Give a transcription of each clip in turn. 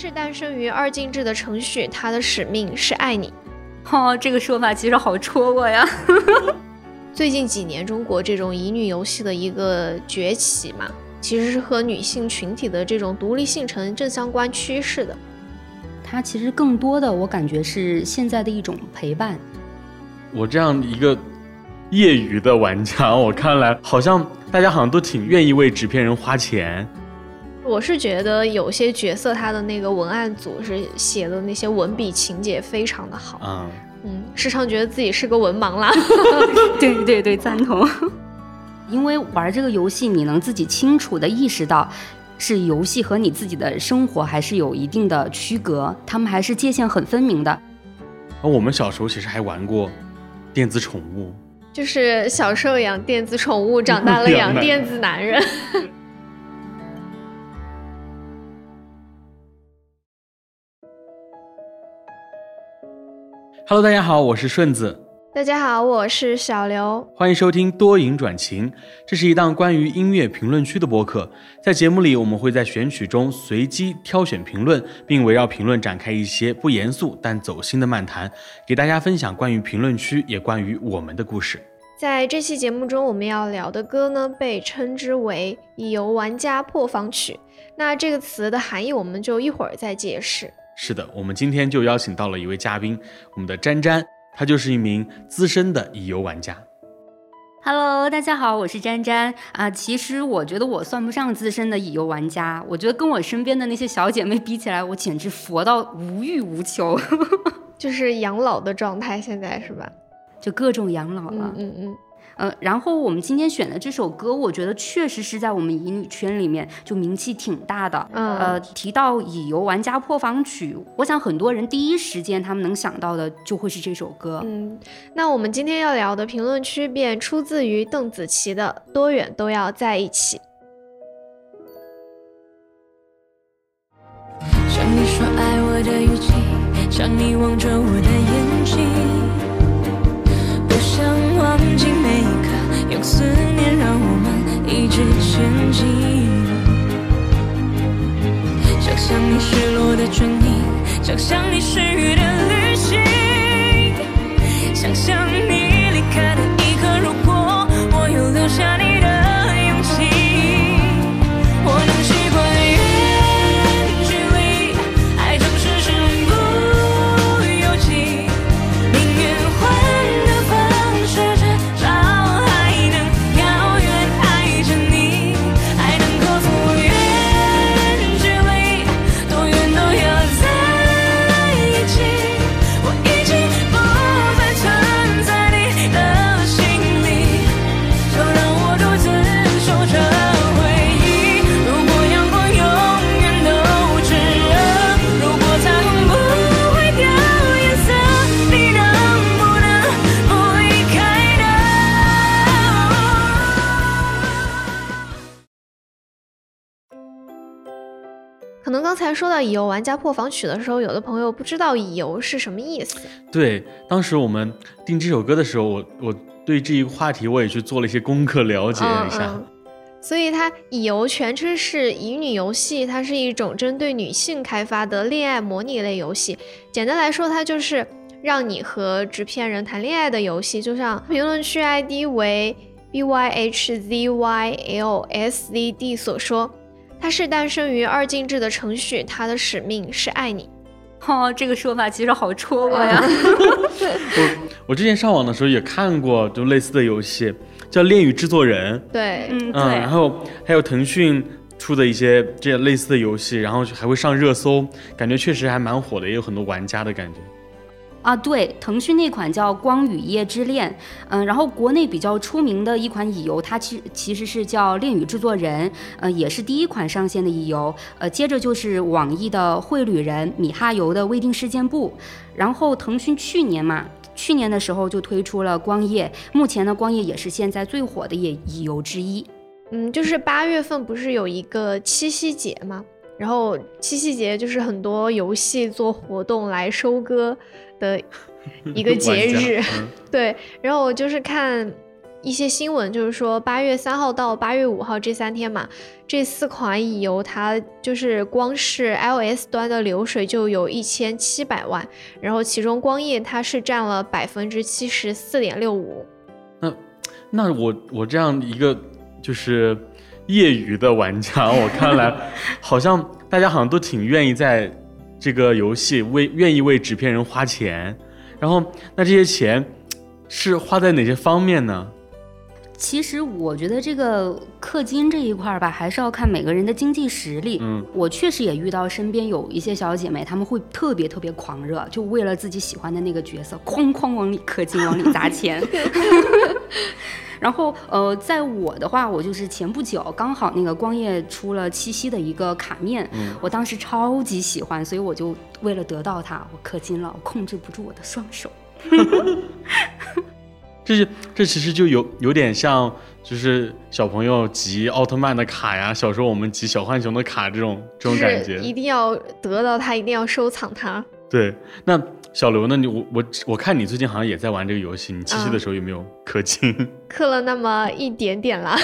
是诞生于二进制的程序，它的使命是爱你。哦，这个说法其实好戳我呀。最近几年，中国这种乙女游戏的一个崛起嘛，其实是和女性群体的这种独立性成正相关趋势的。它其实更多的，我感觉是现在的一种陪伴。我这样一个业余的玩家，我看来好像大家好像都挺愿意为纸片人花钱。我是觉得有些角色他的那个文案组是写的那些文笔情节非常的好，嗯嗯，时常觉得自己是个文盲啦。对对对，赞同。因为玩这个游戏，你能自己清楚的意识到，是游戏和你自己的生活还是有一定的区隔，他们还是界限很分明的。而我们小时候其实还玩过电子宠物，就是小时候养电子宠物，长大了养电子男人。Hello，大家好，我是顺子。大家好，我是小刘。欢迎收听多云转晴，这是一档关于音乐评论区的播客。在节目里，我们会在选曲中随机挑选评论，并围绕评论展开一些不严肃但走心的漫谈，给大家分享关于评论区也关于我们的故事。在这期节目中，我们要聊的歌呢，被称之为“乙游玩家破防曲”。那这个词的含义，我们就一会儿再解释。是的，我们今天就邀请到了一位嘉宾，我们的詹詹，他就是一名资深的乙游玩家。Hello，大家好，我是詹詹啊。其实我觉得我算不上资深的乙游玩家，我觉得跟我身边的那些小姐妹比起来，我简直佛到无欲无求，就是养老的状态，现在是吧？就各种养老了。嗯嗯。呃，然后我们今天选的这首歌，我觉得确实是在我们乙女圈里面就名气挺大的。嗯，呃，提到乙游玩家破防曲，我想很多人第一时间他们能想到的就会是这首歌。嗯，那我们今天要聊的评论区便出自于邓紫棋的《多远都要在一起》。像你说爱我的语气，像你望着我的眼睛。忘记每一刻，用思念让我们一直前进。想象你失落的唇印，想象你失语的旅行，想象你离开的一刻，如果我有留下你的。才说到乙游玩家破防曲的时候，有的朋友不知道乙游是什么意思。对，当时我们定这首歌的时候，我我对这一个话题我也去做了一些功课，了解一下。所以它乙游全称是乙女游戏，它是一种针对女性开发的恋爱模拟类游戏。简单来说，它就是让你和纸片人谈恋爱的游戏。就像评论区 ID 为 b y h z y l s z d 所说。它是诞生于二进制的程序，它的使命是爱你。哦，这个说法其实好戳我呀。我我之前上网的时候也看过，就类似的游戏，叫《恋与制作人》。对，嗯，对。然后还有腾讯出的一些这类似的游戏，然后还会上热搜，感觉确实还蛮火的，也有很多玩家的感觉。啊，对，腾讯那款叫《光与夜之恋》，嗯，然后国内比较出名的一款乙游，它其其实是叫《恋与制作人》，呃，也是第一款上线的乙游，呃，接着就是网易的《绘旅人》，米哈游的《未定事件簿》，然后腾讯去年嘛，去年的时候就推出了《光夜》，目前呢，《光夜》也是现在最火的也乙游之一。嗯，就是八月份不是有一个七夕节吗？然后七夕节就是很多游戏做活动来收割。的 一个节日，对，然后我就是看一些新闻，就是说八月三号到八月五号这三天嘛，这四款乙游它就是光是 iOS 端的流水就有一千七百万，然后其中光夜它是占了百分之七十四点六五。那那我我这样一个就是业余的玩家，我看来 好像大家好像都挺愿意在这个游戏为愿意为纸片人花钱，然后那这些钱是花在哪些方面呢？其实我觉得这个氪金这一块儿吧，还是要看每个人的经济实力。嗯，我确实也遇到身边有一些小姐妹，她们会特别特别狂热，就为了自己喜欢的那个角色，哐哐往里氪金，往里砸钱。然后，呃，在我的话，我就是前不久刚好那个光夜出了七夕的一个卡面，嗯我当时超级喜欢，所以我就为了得到它，我氪金了，我控制不住我的双手。这是这其实就有有点像，就是小朋友集奥特曼的卡呀，小时候我们集小浣熊的卡这种这种感觉。一定要得到它，一定要收藏它。对，那小刘呢？你我我我看你最近好像也在玩这个游戏，你七夕嗯的时候有没有氪金？氪了那么一点点啦。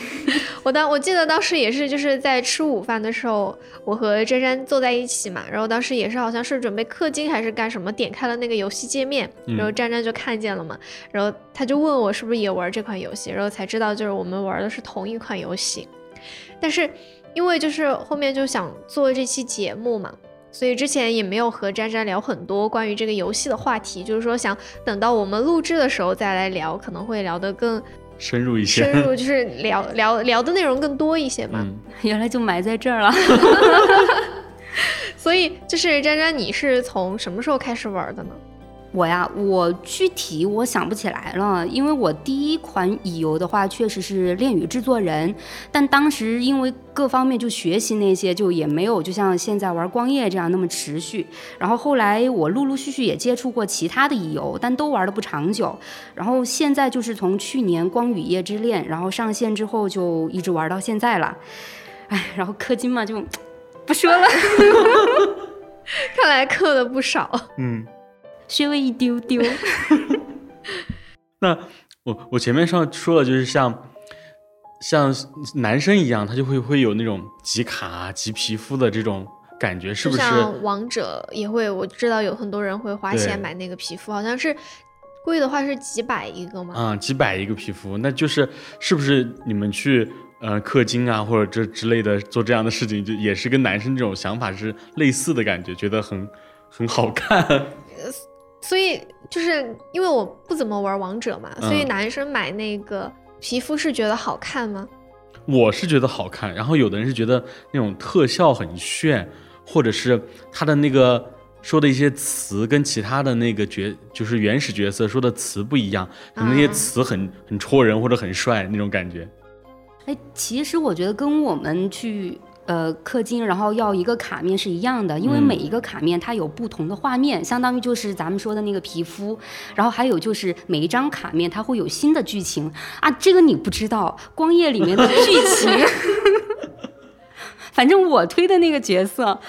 我当我记得当时也是就是在吃午饭的时候，我和珊珊坐在一起嘛，然后当时也是好像是准备氪金还是干什么，点开了那个游戏界面，嗯然后珊珊就看见了嘛，然后他就问我是不是也玩这款游戏，然后才知道就是我们玩的是同一款游戏，但是因为就是后面就想做这期节目嘛。所以之前也没有和渣渣聊很多关于这个游戏的话题，就是说想等到我们录制的时候再来聊，可能会聊得更深入一些。深入，就是聊聊聊的内容更多一些嘛。嗯，原来就埋在这儿了。所以就是渣渣，你是从什么时候开始玩的呢？我呀，我具体我想不起来了，因为我第一款乙游的话确实是《恋与制作人》，但当时因为各方面就学习那些，就也没有就像现在玩光夜这样那么持续。然后后来我陆陆续续也接触过其他的乙游，但都玩的不长久。然后现在就是从去年《光与夜之恋》然后上线之后，就一直玩到现在了。哎，然后氪金嘛就不说了，看来氪了不少。嗯，稍微一丢丢。那我我前面上说了，就是像像男生一样，他就会会有那种集卡啊、集皮肤的这种感觉，是不？是像王者也会，我知道有很多人会花钱买那个皮肤，好像是贵的话是几百一个吗？啊、几百一个皮肤，那就是是不是你们去呃氪金啊，或者这之类的做这样的事情，就也是跟男生这种想法是类似的感觉，觉得很很好看。所以就是因为我不怎么玩王者嘛，所以嗯男生买那个皮肤是觉得好看吗？我是觉得好看，然后有的人是觉得那种特效很炫，或者是他的那个说的一些词跟其他的那个角就是原始角色说的词不一样，可能那些啊词很很戳人或者很帅那种感觉。哎，其实我觉得跟我们去呃氪金，然后要一个卡面是一样的，因为嗯每一个卡面它有不同的画面，相当于就是咱们说的那个皮肤，然后还有就是每一张卡面它会有新的剧情啊，这个你不知道，光夜里面的剧情，反正我推的那个角色。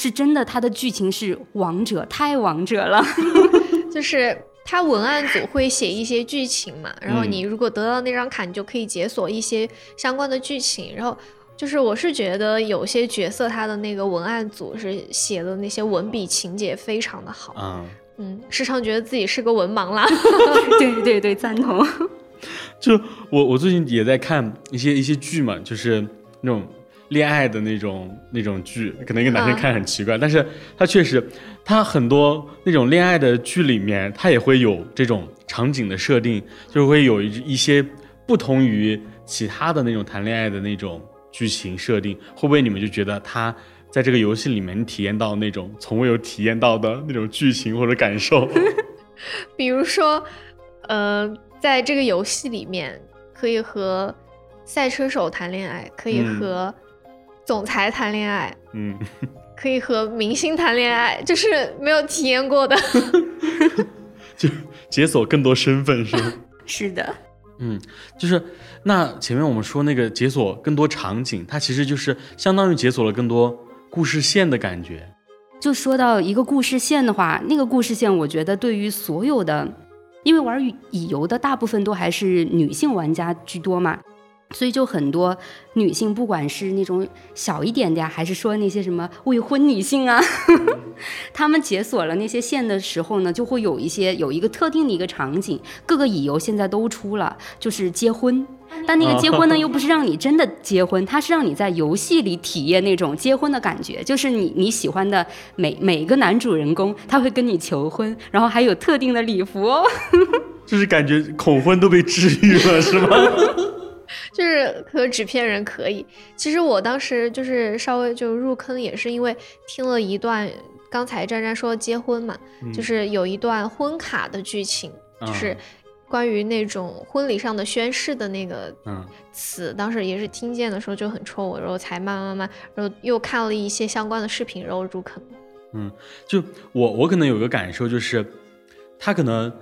是真的，他的剧情是王者，太王者了。就是它文案组会写一些剧情嘛，然后嗯你如果得到那张卡，你就可以解锁一些相关的剧情。然后就是我是觉得有些角色他的那个文案组是写的那些文笔情节非常的好，嗯，嗯，时常觉得自己是个文盲啦。对对对，赞同。就我我最近也在看一些一些剧嘛，就是那种恋爱的那种那种剧，可能一个男生嗯看很奇怪，但是他确实，他很多那种恋爱的剧里面，他也会有这种场景的设定，就是会有一一些不同于其他的那种谈恋爱的那种剧情设定，会不会你们就觉得他在这个游戏里面体验到那种从未有体验到的那种剧情或者感受？比如说，呃，在这个游戏里面可以和赛车手谈恋爱，可以嗯和总裁谈恋爱，嗯，可以和明星谈恋爱，就是没有体验过的。就解锁更多身份是吗？是的，嗯，就是那前面我们说那个解锁更多场景，它其实就是相当于解锁了更多故事线的感觉。就说到一个故事线的话，那个故事线，我觉得对于所有的，因为玩乙游的大部分都还是女性玩家居多嘛。所以就很多女性，不管是那种小一点的呀，还是说那些什么未婚女性啊，她们解锁了那些线的时候呢，就会有一些有一个特定的一个场景。各个乙游现在都出了，就是结婚，但那个结婚呢，又不是让你真的结婚，它是让你在游戏里体验那种结婚的感觉，就是你你喜欢的每每个男主人公，他会跟你求婚，然后还有特定的礼服哦，就是感觉恐婚都被治愈了，是吗？就是和纸片人可以。其实我当时就是稍微就入坑，也是因为听了一段刚才詹詹说结婚嘛，就是有一段婚卡的剧情，就是关于那种婚礼上的宣誓的那个词。当时也是听见的时候就很戳我，然后才慢慢慢，然后又看了一些相关的视频，然后入坑。嗯，就我我可能有个感受就是，他可能。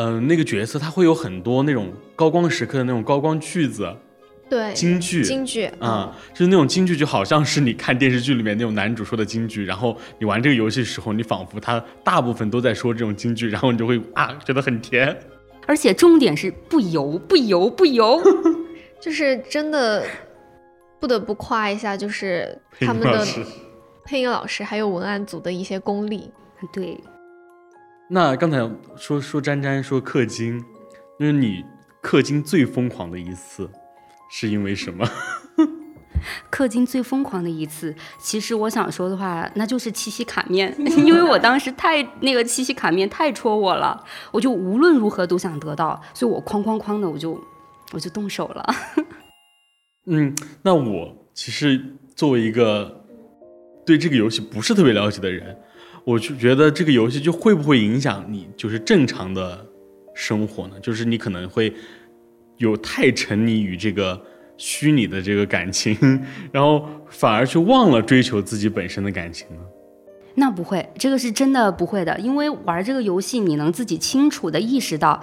嗯，那个角色他会有很多那种高光时刻的那种高光句子，对，京剧，京剧啊，就是那种京剧，就好像是你看电视剧里面那种男主说的京剧，然后你玩这个游戏时候，你仿佛他大部分都在说这种京剧，然后你就会啊，觉得很甜。而且重点是不油，不油，不油，就是真的不得不夸一下，就是他们的配音老师。还有文案组的一些功力，对。那刚才说说詹詹说氪金，就是你氪金最疯狂的一次，是因为什么？氪金最疯狂的一次，其实我想说的话，那就是七夕卡面，因为我当时太那个七夕卡面太戳我了，我就无论如何都想得到，所以我哐哐哐的我就我就动手了。嗯，那我其实作为一个对这个游戏不是特别了解的人。我就觉得这个游戏就会不会影响你就是正常的生活呢？就是你可能会有太沉溺于这个虚拟的这个感情，然后反而去忘了追求自己本身的感情呢？那不会，这个是真的不会的，因为玩这个游戏你能自己清楚的意识到。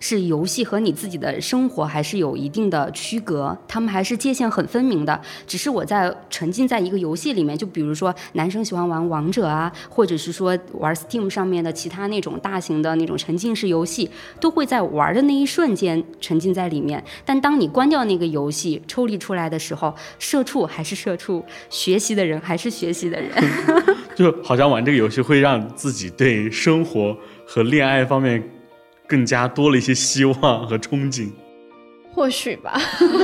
是游戏和你自己的生活还是有一定的区隔，他们还是界限很分明的。只是我在沉浸在一个游戏里面，就比如说男生喜欢玩王者啊，或者是说玩 Steam 上面的其他那种大型的那种沉浸式游戏，都会在玩的那一瞬间沉浸在里面。但当你关掉那个游戏，抽离出来的时候，社畜还是社畜，学习的人还是学习的人，就好像玩这个游戏会让自己对生活和恋爱方面。更加多了一些希望和憧憬，或许吧，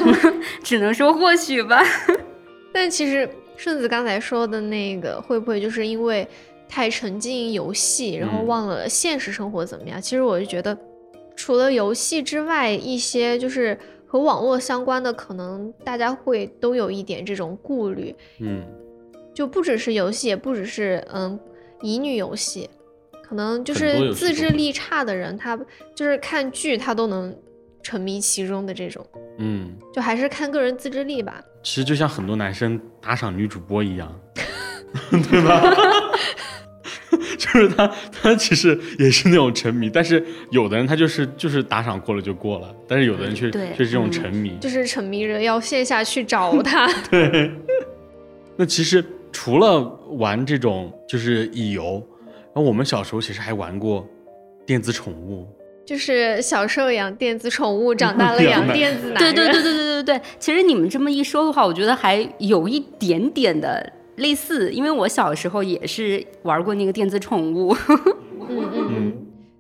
只能说或许吧。但其实顺子刚才说的那个，会不会就是因为太沉浸游戏，然后忘了现实生活怎么样？其实我就觉得，除了游戏之外，一些就是和网络相关的，可能大家会都有一点这种顾虑。嗯，就不只是游戏，也不只是嗯乙女游戏。可能就是自制力差的人，他就是看剧他都能沉迷其中的这种，嗯，就还是看个人自制力吧。其实就像很多男生打赏女主播一样，对吧？就是他他其实也是那种沉迷，但是有的人他就是就是打赏过了就过了，但是有的人却却是这种沉迷，就是沉迷着要线下去找他。对。那其实除了玩这种就是乙游。然后我们小时候其实还玩过电子宠物，就是小时候养电子宠物，长大了养电子男人。对对对对对对对。其实你们这么一说的话，我觉得还有一点点的类似，因为我小时候也是玩过那个电子宠物。嗯嗯嗯，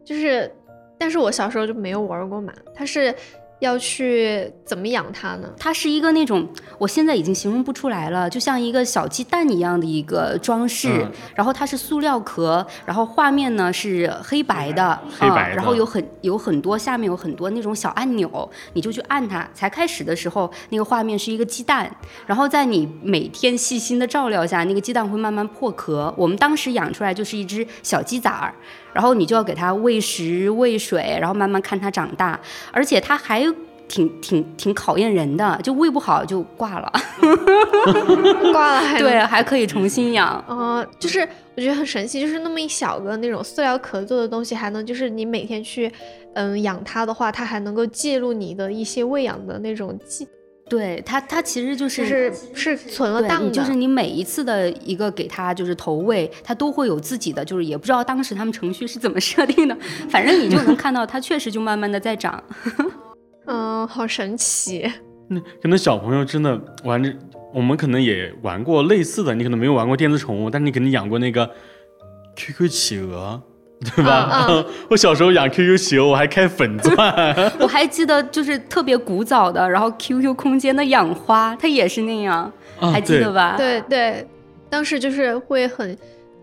就是，但是我小时候就没有玩过嘛，它是。要去怎么养它呢？它是一个那种，我现在已经形容不出来了，就像一个小鸡蛋一样的一个装饰。然后它是塑料壳，然后画面呢是黑白的，黑白然后有很有很多下面有很多那种小按钮，你就去按它。才开始的时候，那个画面是一个鸡蛋，然后在你每天细心的照料下，那个鸡蛋会慢慢破壳。我们当时养出来就是一只小鸡崽儿。然后你就要给它喂食喂水，然后慢慢看它长大，而且它还挺挺挺考验人的，就喂不好就挂了，挂了还对，还可以重新养。哦，就是我觉得很神奇，就是那么一小个那种塑料壳做的东西，还能就是你每天去嗯养它的话，它还能够记录你的一些喂养的那种记对它，它其实就就是是是存了档的，就是你每一次的一个给它就是投喂，它都会有自己的，就是也不知道当时他们程序是怎么设定的，反正你就能看到它确实就慢慢的在长。嗯，好神奇。那可能小朋友真的玩着，我们可能也玩过类似的，你可能没有玩过电子宠物，但是你肯定养过那个 QQ 企鹅，对吧？嗯 我小时候养 QQ 企鹅，我还开粉钻。我还记得就是特别古早的，然后 QQ 空间的养花，它也是那样，啊还记得吧？对对，当时就是会很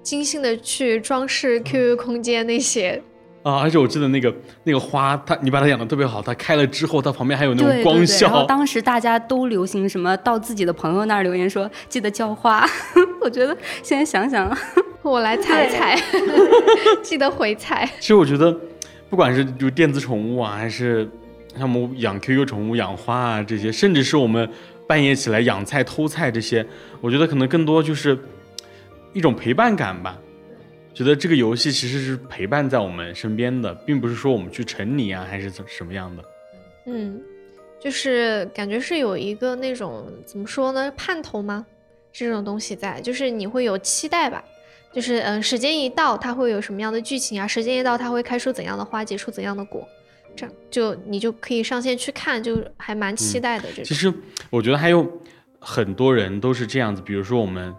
精心的去装饰 QQ 空间那些。啊，而且我记得那个那个花，它你把它养的特别好，它开了之后，它旁边还有那种对对对，光效。然后当时大家都流行什么到自己的朋友那儿留言说记得浇花，我觉得现在想想，我来踩踩，记得回踩。其实我觉得，不管是就电子宠物啊，还是像我们养 QQ 宠物、养花啊这些，甚至是我们半夜起来养菜、偷菜这些，我觉得可能更多就是一种陪伴感吧。觉得这个游戏其实是陪伴在我们身边的，并不是说我们去沉溺啊，还是怎什么样的。嗯，就是感觉是有一个那种怎么说呢，盼头吗？这种东西在，就是你会有期待吧。就是嗯，时间一到，它会有什么样的剧情啊？时间一到，它会开出怎样的花，结出怎样的果，这样就你就可以上线去看，就还蛮期待的。这种其实我觉得还有很多人都是这样子，比如说我们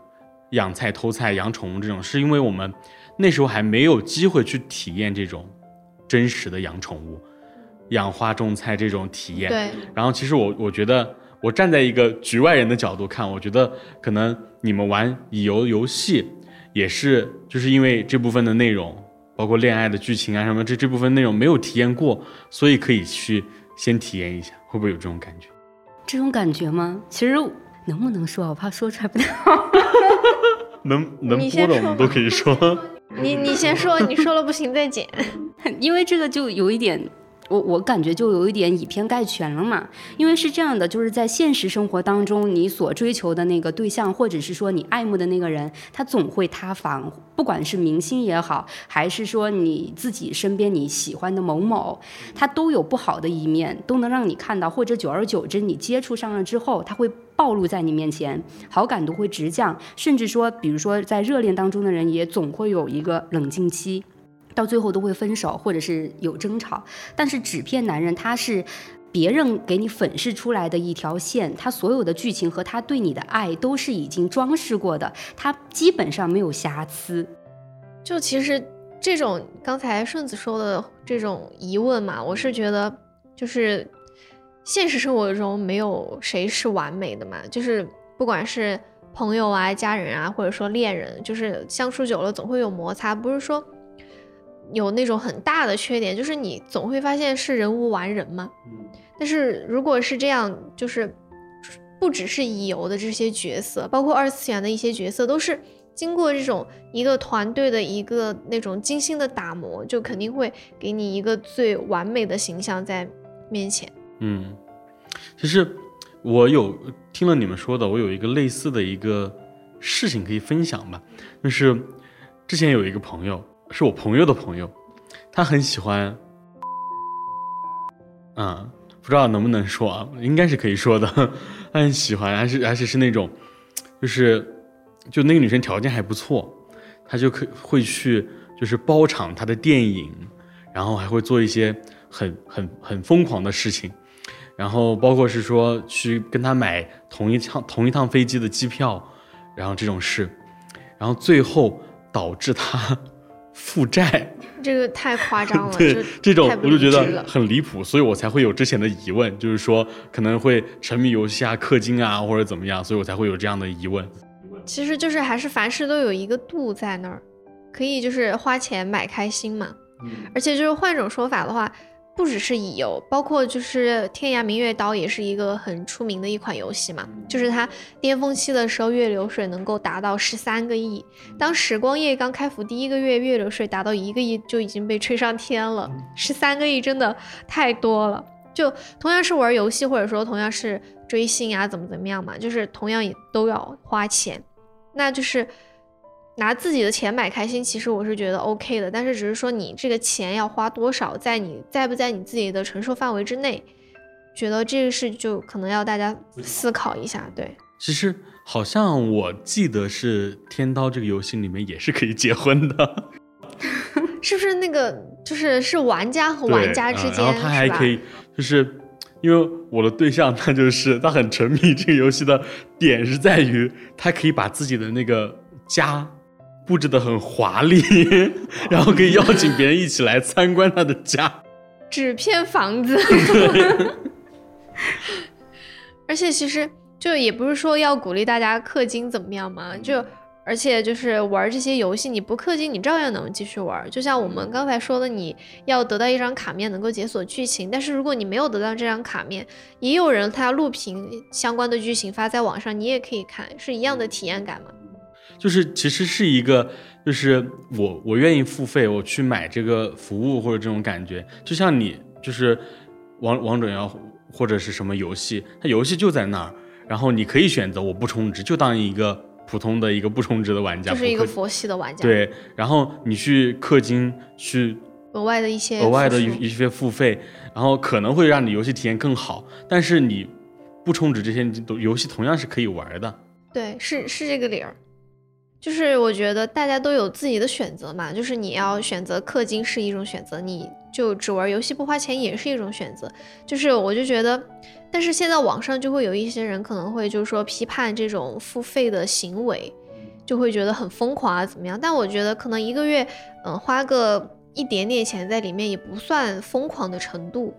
养菜、偷菜、养宠物这种，是因为我们那时候还没有机会去体验这种真实的养宠物、养花种菜这种体验。对，然后其实我我觉得，我站在一个局外人的角度看，我觉得可能你们玩乙游游戏也是就是因为这部分的内容，包括恋爱的剧情啊什么这这部分内容没有体验过，所以可以去先体验一下，会不会有这种感觉？这种感觉吗？其实能不能说啊？我怕说出来不太好。能能播的我们都可以说。你你先说，你说了不行再剪。因为这个就有一点，我我感觉就有一点以偏概全了嘛。因为是这样的，就是在现实生活当中，你所追求的那个对象，或者是说你爱慕的那个人，他总会塌房。不管是明星也好，还是说你自己身边你喜欢的某某，他都有不好的一面，都能让你看到。或者久而久之，你接触上了之后，他会暴露在你面前，好感度会直降，甚至说，比如说在热恋当中的人，也总会有一个冷静期。到最后都会分手，或者是有争吵。但是纸片男人他是别人给你粉饰出来的一条线，他所有的剧情和他对你的爱都是已经装饰过的，他基本上没有瑕疵。就其实这种刚才顺子说的这种疑问嘛，我是觉得就是现实生活中没有谁是完美的嘛，就是不管是朋友啊、家人啊，或者说恋人，就是相处久了总会有摩擦，不是说有那种很大的缺点，就是你总会发现是人无完人嘛。但是如果是这样，就是不只是乙游的这些角色，包括二次元的一些角色，都是经过这种一个团队的一个那种精心的打磨，就肯定会给你一个最完美的形象在面前。嗯，其实我有听了你们说的，我有一个类似的一个事情可以分享吧，就是之前有一个朋友，是我朋友的朋友，他很喜欢，嗯，不知道能不能说啊，应该是可以说的，他很喜欢，而且而且是那种，就是就那个女生条件还不错，他就可会去就是包场她的电影，然后还会做一些很很很疯狂的事情。然后包括是说去跟他买同一趟同一趟飞机的机票，然后这种事，然后最后导致他负债，这个太夸张了，对这种我就觉得很离谱，所以我才会有之前的疑问，就是说可能会沉迷游戏啊、氪金啊或者怎么样，所以我才会有这样的疑问。其实就是还是凡事都有一个度在那儿，可以就是花钱买开心嘛。而且就是换种说法的话，不只是乙游，包括就是《天涯明月刀》也是一个很出名的一款游戏嘛。就是它巅峰期的时候，月流水能够达到十三个亿。当时光夜刚开服第一个月，月流水达到一个亿就已经被吹上天了，十三个亿真的太多了。就同样是玩游戏，或者说同样是追星啊，怎么怎么样嘛，就是同样也都要花钱，那就是拿自己的钱买开心，其实我是觉得 OK 的，但是只是说你这个钱要花多少，在你在不在你自己的承受范围之内，觉得这个事就可能要大家思考一下。对，其实好像我记得是《天刀》这个游戏里面也是可以结婚的，是不是那个就是是玩家和玩家之间，然后他还可以就是因为我的对象他就是他很沉迷这个游戏的点是在于他可以把自己的那个家布置的很华丽，然后可以邀请别人一起来参观他的家，纸片房子。而且其实就也不是说要鼓励大家氪金怎么样嘛，就而且就是玩这些游戏，你不氪金你照样能继续玩。就像我们刚才说的，你要得到一张卡面能够解锁剧情，但是如果你没有得到这张卡面，也有人他录屏相关的剧情发在网上，你也可以看，是一样的体验感嘛。就是其实是一个，就是我我愿意付费，我去买这个服务或者这种感觉，就像你就是王王者荣耀。或者是什么游戏，它游戏就在那儿，然后你可以选择我不充值，就当一个普通的一个不充值的玩家，就是一个佛系的玩家。对，然后你去氪金，去额外的一些额外的一一些付费，然后可能会让你游戏体验更好，但是你不充值这些游戏同样是可以玩的。对，是是这个理儿。就是我觉得大家都有自己的选择嘛，就是你要选择氪金是一种选择，你就只玩游戏不花钱也是一种选择。就是我就觉得，但是现在网上就会有一些人可能会就是说批判这种付费的行为，就会觉得很疯狂啊怎么样？但我觉得可能一个月，嗯，花个一点点钱在里面也不算疯狂的程度。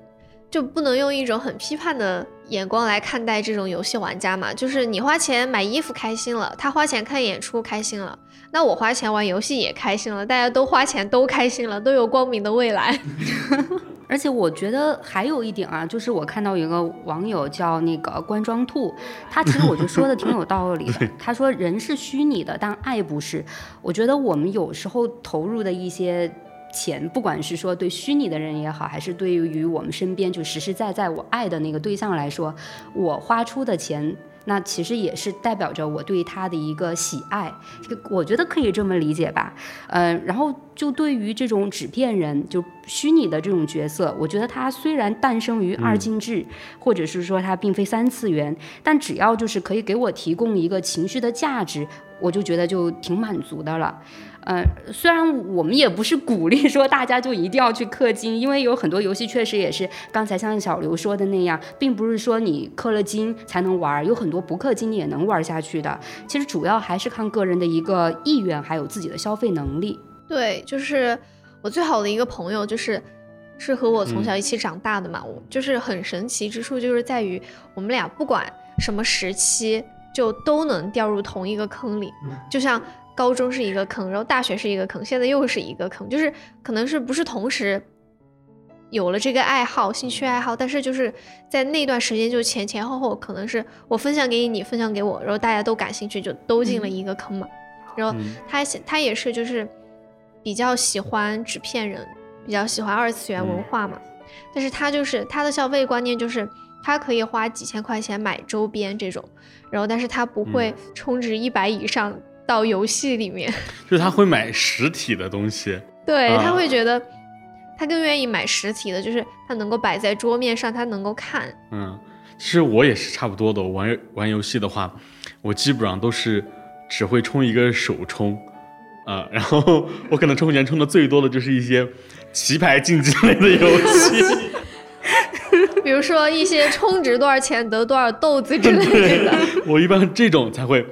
就不能用一种很批判的眼光来看待这种游戏玩家嘛？就是你花钱买衣服开心了，他花钱看演出开心了，那我花钱玩游戏也开心了，大家都花钱都开心了，都有光明的未来。而且我觉得还有一点啊，就是我看到有个网友叫那个关庄兔，他其实我觉得说的挺有道理的。他说人是虚拟的，但爱不是。我觉得我们有时候投入的一些。钱，不管是说对虚拟的人也好，还是对于我们身边就实实在在我爱的那个对象来说，我花出的钱，那其实也是代表着我对他的一个喜爱。这个我觉得可以这么理解吧。嗯，然后就对于这种纸片人，就虚拟的这种角色，我觉得他虽然诞生于二进制，或者是说他并非三次元，但只要就是可以给我提供一个情绪的价值，我就觉得就挺满足的了。呃，虽然我们也不是鼓励说大家就一定要去氪金，因为有很多游戏确实也是刚才像小刘说的那样，并不是说你氪了金才能玩，有很多不氪金你也能玩下去的。其实主要还是看个人的一个意愿，还有自己的消费能力。对，就是我最好的一个朋友，就是是和我从小一起长大的嘛，我就是很神奇之处就是在于我们俩不管什么时期就都能掉入同一个坑里，就像。高中是一个坑，然后大学是一个坑，现在又是一个坑，就是可能是不是同时有了这个爱好、兴趣爱好，但是就是在那段时间就前前后后，可能是我分享给你，你分享给我，然后大家都感兴趣，就都进了一个坑嘛。然后他他也是就是比较喜欢纸片人，比较喜欢二次元文化嘛，但是他就是他的消费观念就是他可以花几千块钱买周边这种，然后但是他不会充值一百以上。到游戏里面，就是他会买实体的东西，对他会觉得他更愿意买实体的，就是他能够摆在桌面上，他能够看。嗯，其实我也是差不多的。我玩玩游戏的话，我基本上都是只会充一个首充，啊，然后 我可能充钱充的最多的就是一些棋牌竞技类的游戏，说一些充值多少钱得多少豆子之类的。我一般这种才会。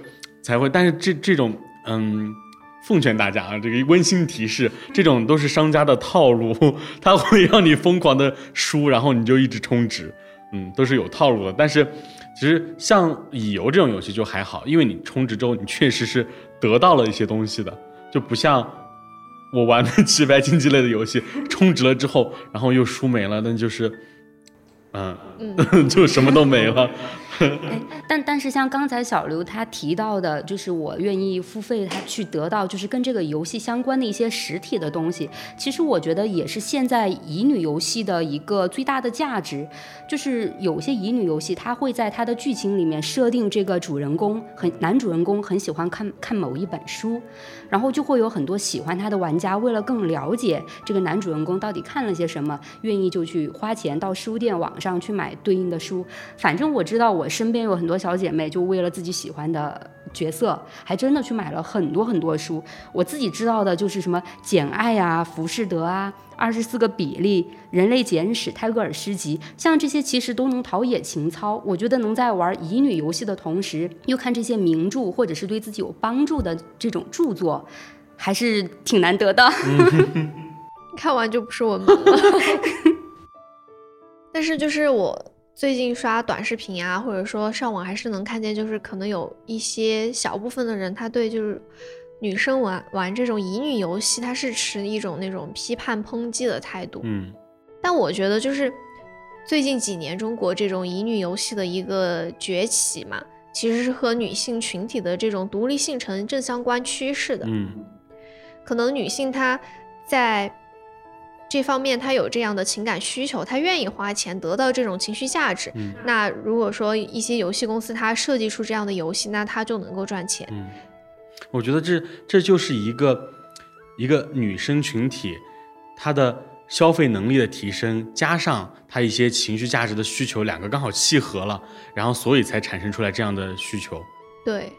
才会，但是这这种，嗯，奉劝大家啊，这个温馨提示，这种都是商家的套路，他会让你疯狂的输，然后你就一直充值，嗯，都是有套路的。但是其实像乙游这种游戏就还好，因为你充值之后，你确实是得到了一些东西的，就不像我玩的棋牌竞技类的游戏，充值了之后，然后又输没了，那就是，嗯，就什么都没了。但但是像刚才小刘他提到的，就是我愿意付费，他去得到就是跟这个游戏相关的一些实体的东西。其实我觉得也是现在乙女游戏的一个最大的价值，就是有些乙女游戏，它会在它的剧情里面设定这个主人公很男主人公很喜欢看看某一本书，然后就会有很多喜欢他的玩家为了更了解这个男主人公到底看了些什么，愿意就去花钱到书店网上去买对应的书。反正我知道我。身边有很多小姐妹，就为了自己喜欢的角色，还真的去买了很多很多书。我自己知道的就是什么《简爱》啊，《浮士德》啊，《二十四个比例》《人类简史》《泰戈尔诗集》，像这些其实都能陶冶情操。我觉得能在玩乙女游戏的同时，又看这些名著或者是对自己有帮助的这种著作，还是挺难得的。看完就不是我们了。但是就是我。最近刷短视频啊，或者说上网，还是能看见，就是可能有一些小部分的人，他对就是女生玩玩这种乙女游戏，他是持一种那种批判抨击的态度。嗯，但我觉得就是最近几年中国这种乙女游戏的一个崛起嘛，其实是和女性群体的这种独立性成正相关趋势的。嗯，可能女性她在。这方面他有这样的情感需求，他愿意花钱得到这种情绪价值。嗯，那如果说一些游戏公司它设计出这样的游戏，那它就能够赚钱。嗯，我觉得这这就是一个一个女生群体，她的消费能力的提升，加上她一些情绪价值的需求，两个刚好契合了，然后所以才产生出来这样的需求。对。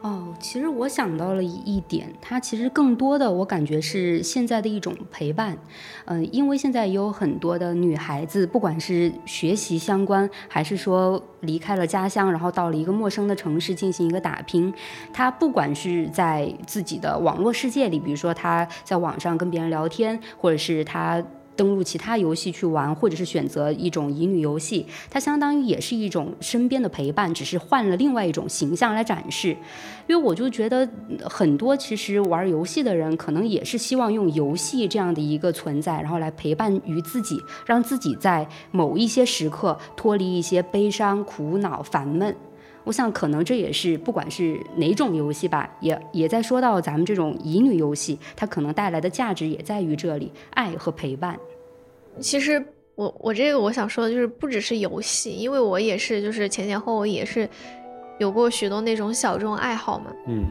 哦，其实我想到了一点，它其实更多的我感觉是现在的一种陪伴，嗯，因为现在也有很多的女孩子，不管是学习相关，还是说离开了家乡，然后到了一个陌生的城市进行一个打拼，她不管是在自己的网络世界里，比如说她在网上跟别人聊天，或者是她。登录其他游戏去玩，或者是选择一种乙女游戏，它相当于也是一种身边的陪伴，只是换了另外一种形象来展示。因为我就觉得很多其实玩游戏的人，可能也是希望用游戏这样的一个存在，然后来陪伴于自己，让自己在某一些时刻脱离一些悲伤、苦恼、烦闷。我想，可能这也是不管是哪种游戏吧，也也在说到咱们这种乙女游戏，它可能带来的价值也在于这里，爱和陪伴。其实我我这个我想说的就是，不只是游戏，因为我也是就是前前后后也是有过许多那种小众爱好嘛。嗯，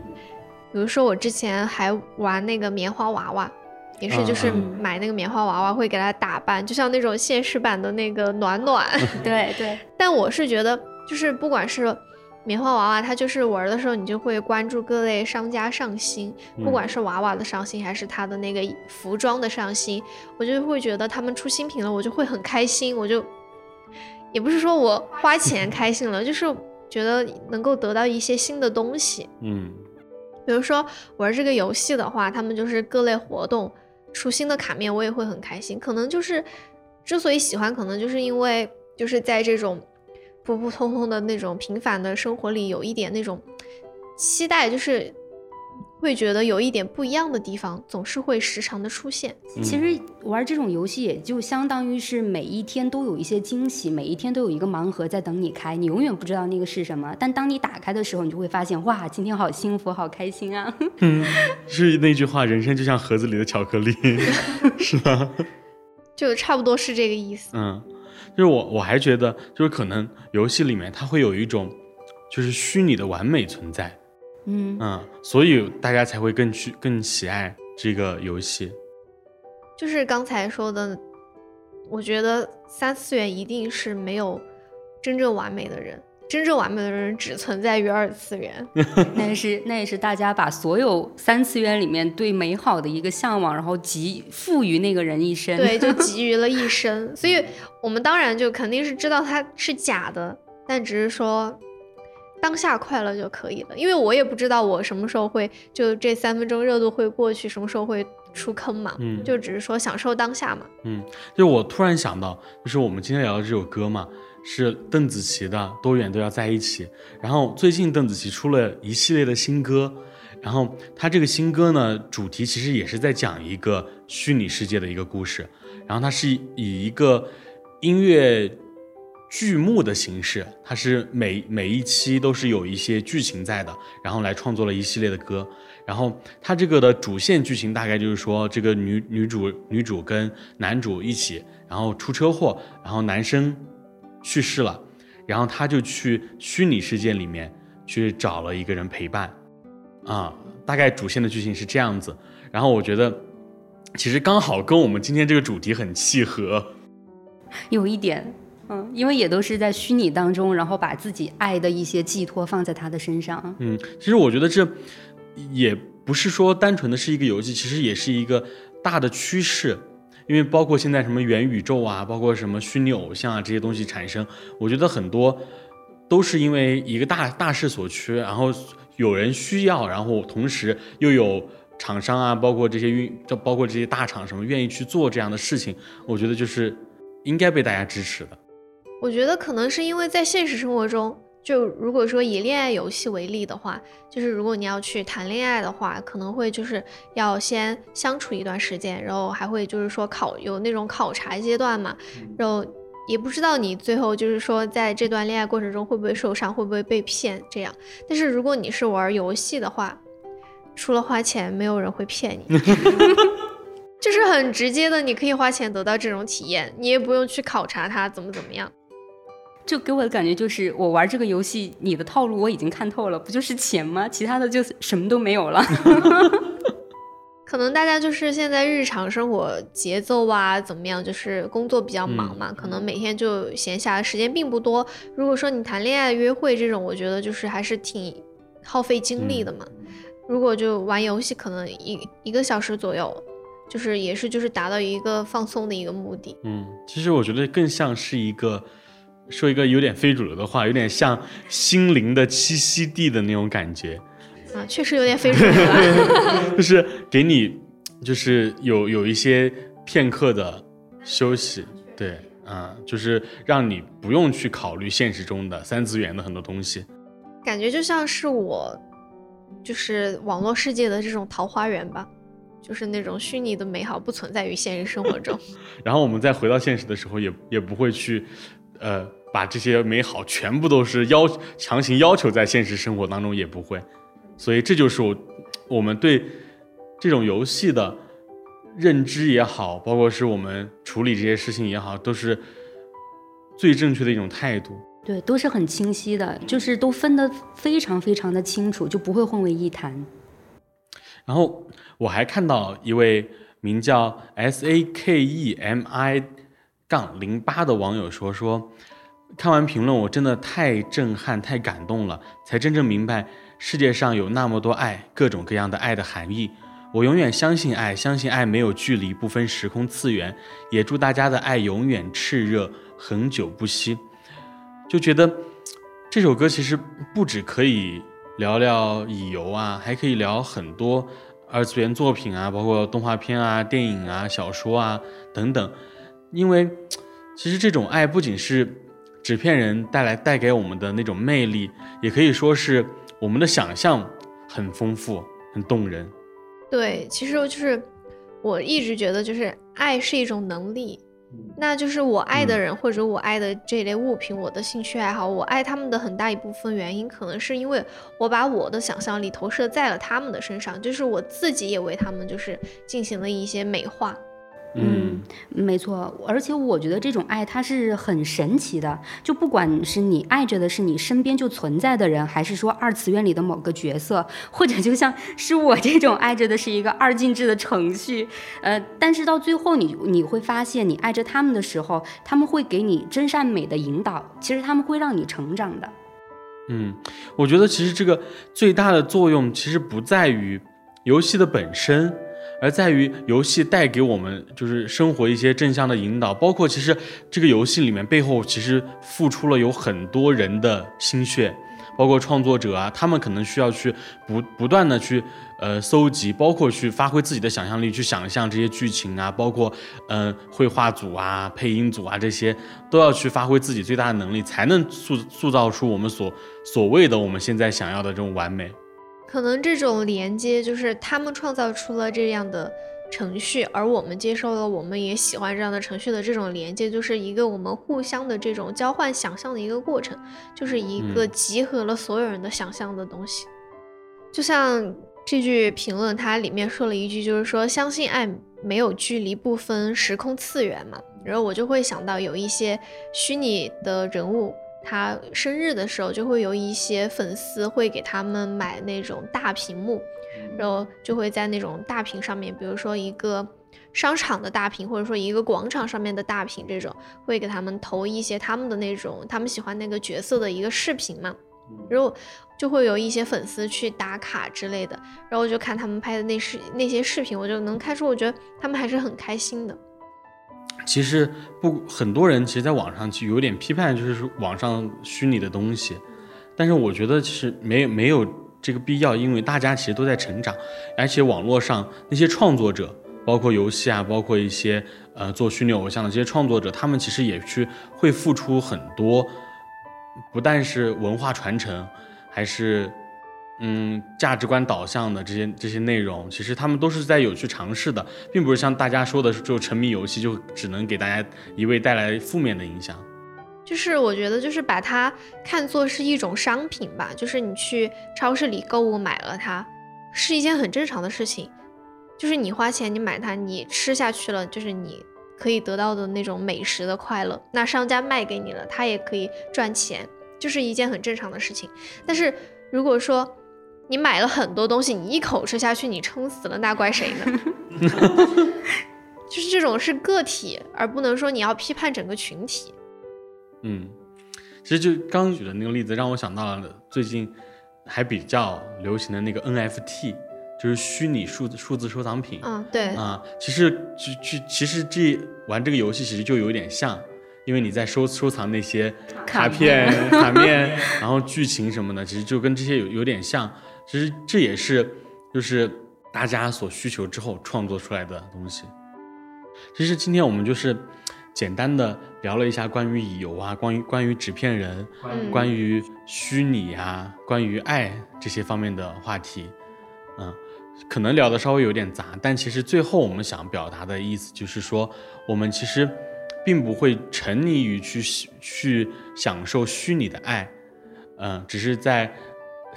比如说我之前还玩那个棉花娃娃，也是就是买那个棉花娃娃会给它打扮，就像那种现实版的那个暖暖。对对。但我是觉得，就是不管是棉花娃娃，它就是玩的时候，你就会关注各类商家上新，不管是娃娃的上新，还是它的那个服装的上新，我就会觉得他们出新品了，我就会很开心。我就也不是说我花钱开心了，就是觉得能够得到一些新的东西。嗯，比如说玩这个游戏的话，他们就是各类活动出新的卡面，我也会很开心。可能就是之所以喜欢，可能就是因为就是在这种。普普通通的那种平凡的生活里，有一点那种期待，就是会觉得有一点不一样的地方，总是会时常的出现。其实玩这种游戏，也就相当于是每一天都有一些惊喜，每一天都有一个盲盒在等你开，你永远不知道那个是什么。但当你打开的时候，你就会发现，哇，今天好幸福，好开心啊！嗯，是那句话，人生就像盒子里的巧克力，是吧？就差不多是这个意思。嗯。就是我，我还觉得，就是可能游戏里面它会有一种，就是虚拟的完美存在，嗯嗯，所以大家才会更去更喜爱这个游戏。就是刚才说的，我觉得三次元一定是没有真正完美的人。真正完美的人只存在于二次元，那也是那也是大家把所有三次元里面对美好的一个向往，然后集赋予那个人一生，对，就 集于了一生。所以我们当然就肯定是知道它是假的，但只是说当下快乐就可以了。因为我也不知道我什么时候会就这三分钟热度会过去，什么时候会出坑嘛，嗯，就只是说享受当下嘛，嗯，就我突然想到，就是我们今天聊的这首歌嘛。是邓紫棋的《多远都要在一起》，然后最近邓紫棋出了一系列的新歌，然后她这个新歌呢，主题其实也是在讲一个虚拟世界的一个故事，然后它是以一个音乐剧目的形式，它是每每一期都是有一些剧情在的，然后来创作了一系列的歌。然后它这个的主线剧情大概就是说，这个女女主女主跟男主一起，然后出车祸，然后男生去世了，然后他就去虚拟世界里面去找了一个人陪伴，啊，大概主线的剧情是这样子。然后我觉得，其实刚好跟我们今天这个主题很契合，有一点。嗯，因为也都是在虚拟当中，然后把自己爱的一些寄托放在他的身上。嗯，其实我觉得这也不是说单纯的是一个游戏，其实也是一个大的趋势。因为包括现在什么元宇宙啊，包括什么虚拟偶像啊这些东西产生，我觉得很多都是因为一个大大势所趋，然后有人需要，然后同时又有厂商啊，包括这些运，就包括这些大厂什么愿意去做这样的事情，我觉得就是应该被大家支持的。我觉得可能是因为在现实生活中，就如果说以恋爱游戏为例的话，就是如果你要去谈恋爱的话，可能会就是要先相处一段时间，然后还会就是说考有那种考察阶段嘛，然后也不知道你最后就是说在这段恋爱过程中会不会受伤，会不会被骗这样。但是如果你是玩游戏的话，除了花钱，没有人会骗你，就是很直接的，你可以花钱得到这种体验，你也不用去考察他怎么怎么样。就给我的感觉就是，我玩这个游戏，你的套路我已经看透了，不就是钱吗？其他的就什么都没有了。可能大家就是现在日常生活节奏啊，怎么样？就是工作比较忙嘛，可能每天就闲暇的时间并不多。如果说你谈恋爱、约会这种，我觉得就是还是挺耗费精力的嘛。如果就玩游戏，可能一一个小时左右，就是也是就是达到一个放松的一个目的。嗯，其实我觉得更像是一个。说一个有点非主流的话，有点像心灵的栖息地的那种感觉，啊，确实有点非主流，就是给你，就是有有一些片刻的休息，对，啊，就是让你不用去考虑现实中的三次元的很多东西，感觉就像是我，就是网络世界的这种桃花源吧，就是那种虚拟的美好不存在于现实生活中，然后我们再回到现实的时候，也也不会去，呃。把这些美好全部都是要强行要求在现实生活当中也不会，所以这就是我我们对这种游戏的认知也好，包括是我们处理这些事情也好，都是最正确的一种态度。对，都是很清晰的，就是都分得非常非常的清楚，就不会混为一谈。然后我还看到一位名叫 S A K E M I 杠零八的网友说说。看完评论，我真的太震撼、太感动了，才真正明白世界上有那么多爱，各种各样的爱的含义。我永远相信爱，相信爱没有距离，不分时空次元。也祝大家的爱永远炽热，恒久不息。就觉得这首歌其实不止可以聊聊乙游啊，还可以聊很多二次元作品啊，包括动画片啊、电影啊、小说啊等等。因为其实这种爱不仅是。纸片人带来带给我们的那种魅力，也可以说是我们的想象很丰富、很动人。对，其实就是我一直觉得，就是爱是一种能力，那就是我爱的人或者我爱的这类物品，我的兴趣爱好，我爱他们的很大一部分原因，可能是因为我把我的想象力投射在了他们的身上，就是我自己也为他们就是进行了一些美化。嗯，没错，而且我觉得这种爱它是很神奇的，就不管是你爱着的是你身边就存在的人，还是说二次元里的某个角色，或者就像是我这种爱着的是一个二进制的程序，呃，但是到最后你你会发现，你爱着他们的时候，他们会给你真善美的引导，其实他们会让你成长的。嗯，我觉得其实这个最大的作用其实不在于游戏的本身。而在于游戏带给我们就是生活一些正向的引导，包括其实这个游戏里面背后其实付出了有很多人的心血，包括创作者啊，他们可能需要去不不断的去呃搜集，包括去发挥自己的想象力去想象这些剧情啊，包括嗯绘画组啊、配音组啊这些都要去发挥自己最大的能力，才能塑塑造出我们所所谓的我们现在想要的这种完美。可能这种连接就是他们创造出了这样的程序，而我们接受了，我们也喜欢这样的程序的这种连接，就是一个我们互相的这种交换想象的一个过程，就是一个集合了所有人的想象的东西。就像这句评论，它里面说了一句，就是说相信爱没有距离，不分时空次元嘛。然后我就会想到有一些虚拟的人物。他生日的时候，就会有一些粉丝会给他们买那种大屏幕，然后就会在那种大屏上面，比如说一个商场的大屏，或者说一个广场上面的大屏，这种会给他们投一些他们的那种他们喜欢那个角色的一个视频嘛，然后就会有一些粉丝去打卡之类的，然后我就看他们拍的那视那些视频，我就能看出，我觉得他们还是很开心的。其实不，很多人其实在网上就有点批判，就是网上虚拟的东西。但是我觉得其实没没有这个必要，因为大家其实都在成长，而且网络上那些创作者，包括游戏啊，包括一些呃做虚拟偶像的这些创作者，他们其实也去会付出很多，不但是文化传承，还是。嗯，价值观导向的这些这些内容，其实他们都是在有去尝试的，并不是像大家说的，就沉迷游戏就只能给大家一味带来负面的影响。就是我觉得，就是把它看作是一种商品吧，就是你去超市里购物买了它，是一件很正常的事情。就是你花钱你买它，你吃下去了，就是你可以得到的那种美食的快乐。那商家卖给你了，他也可以赚钱，就是一件很正常的事情。但是如果说，你买了很多东西，你一口吃下去，你撑死了，那怪谁呢？就是这种是个体，而不能说你要批判整个群体。嗯，其实就刚举的那个例子，让我想到了最近还比较流行的那个 NFT，就是虚拟数字数字收藏品。嗯，对。啊，其实就就其实这玩这个游戏其实就有点像。因为你在收收藏那些卡片、卡面，然后剧情什么的，其实就跟这些有有点像。其实这也是就是大家所需求之后创作出来的东西。其实今天我们就是简单的聊了一下关于乙游啊，关于关于纸片人，关于虚拟啊，关于爱这些方面的话题。嗯，可能聊的稍微有点杂，但其实最后我们想表达的意思就是说，我们其实。并不会沉溺于去去享受虚拟的爱，嗯，只是在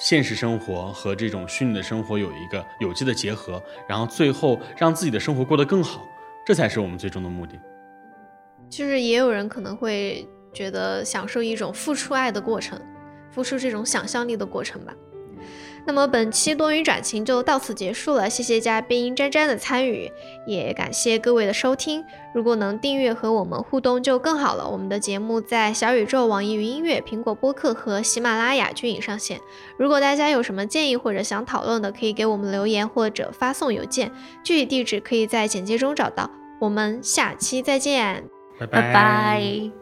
现实生活和这种虚拟的生活有一个有机的结合，然后最后让自己的生活过得更好，这才是我们最终的目的。就是也有人可能会觉得享受一种付出爱的过程，付出这种想象力的过程吧。那么本期多云转晴就到此结束了，谢谢嘉宾詹詹的参与，也感谢各位的收听。如果能订阅和我们互动就更好了。我们的节目在小宇宙、网易云音乐、苹果播客和喜马拉雅均已上线。如果大家有什么建议或者想讨论的，可以给我们留言或者发送邮件，具体地址可以在简介中找到。我们下期再见，拜拜拜。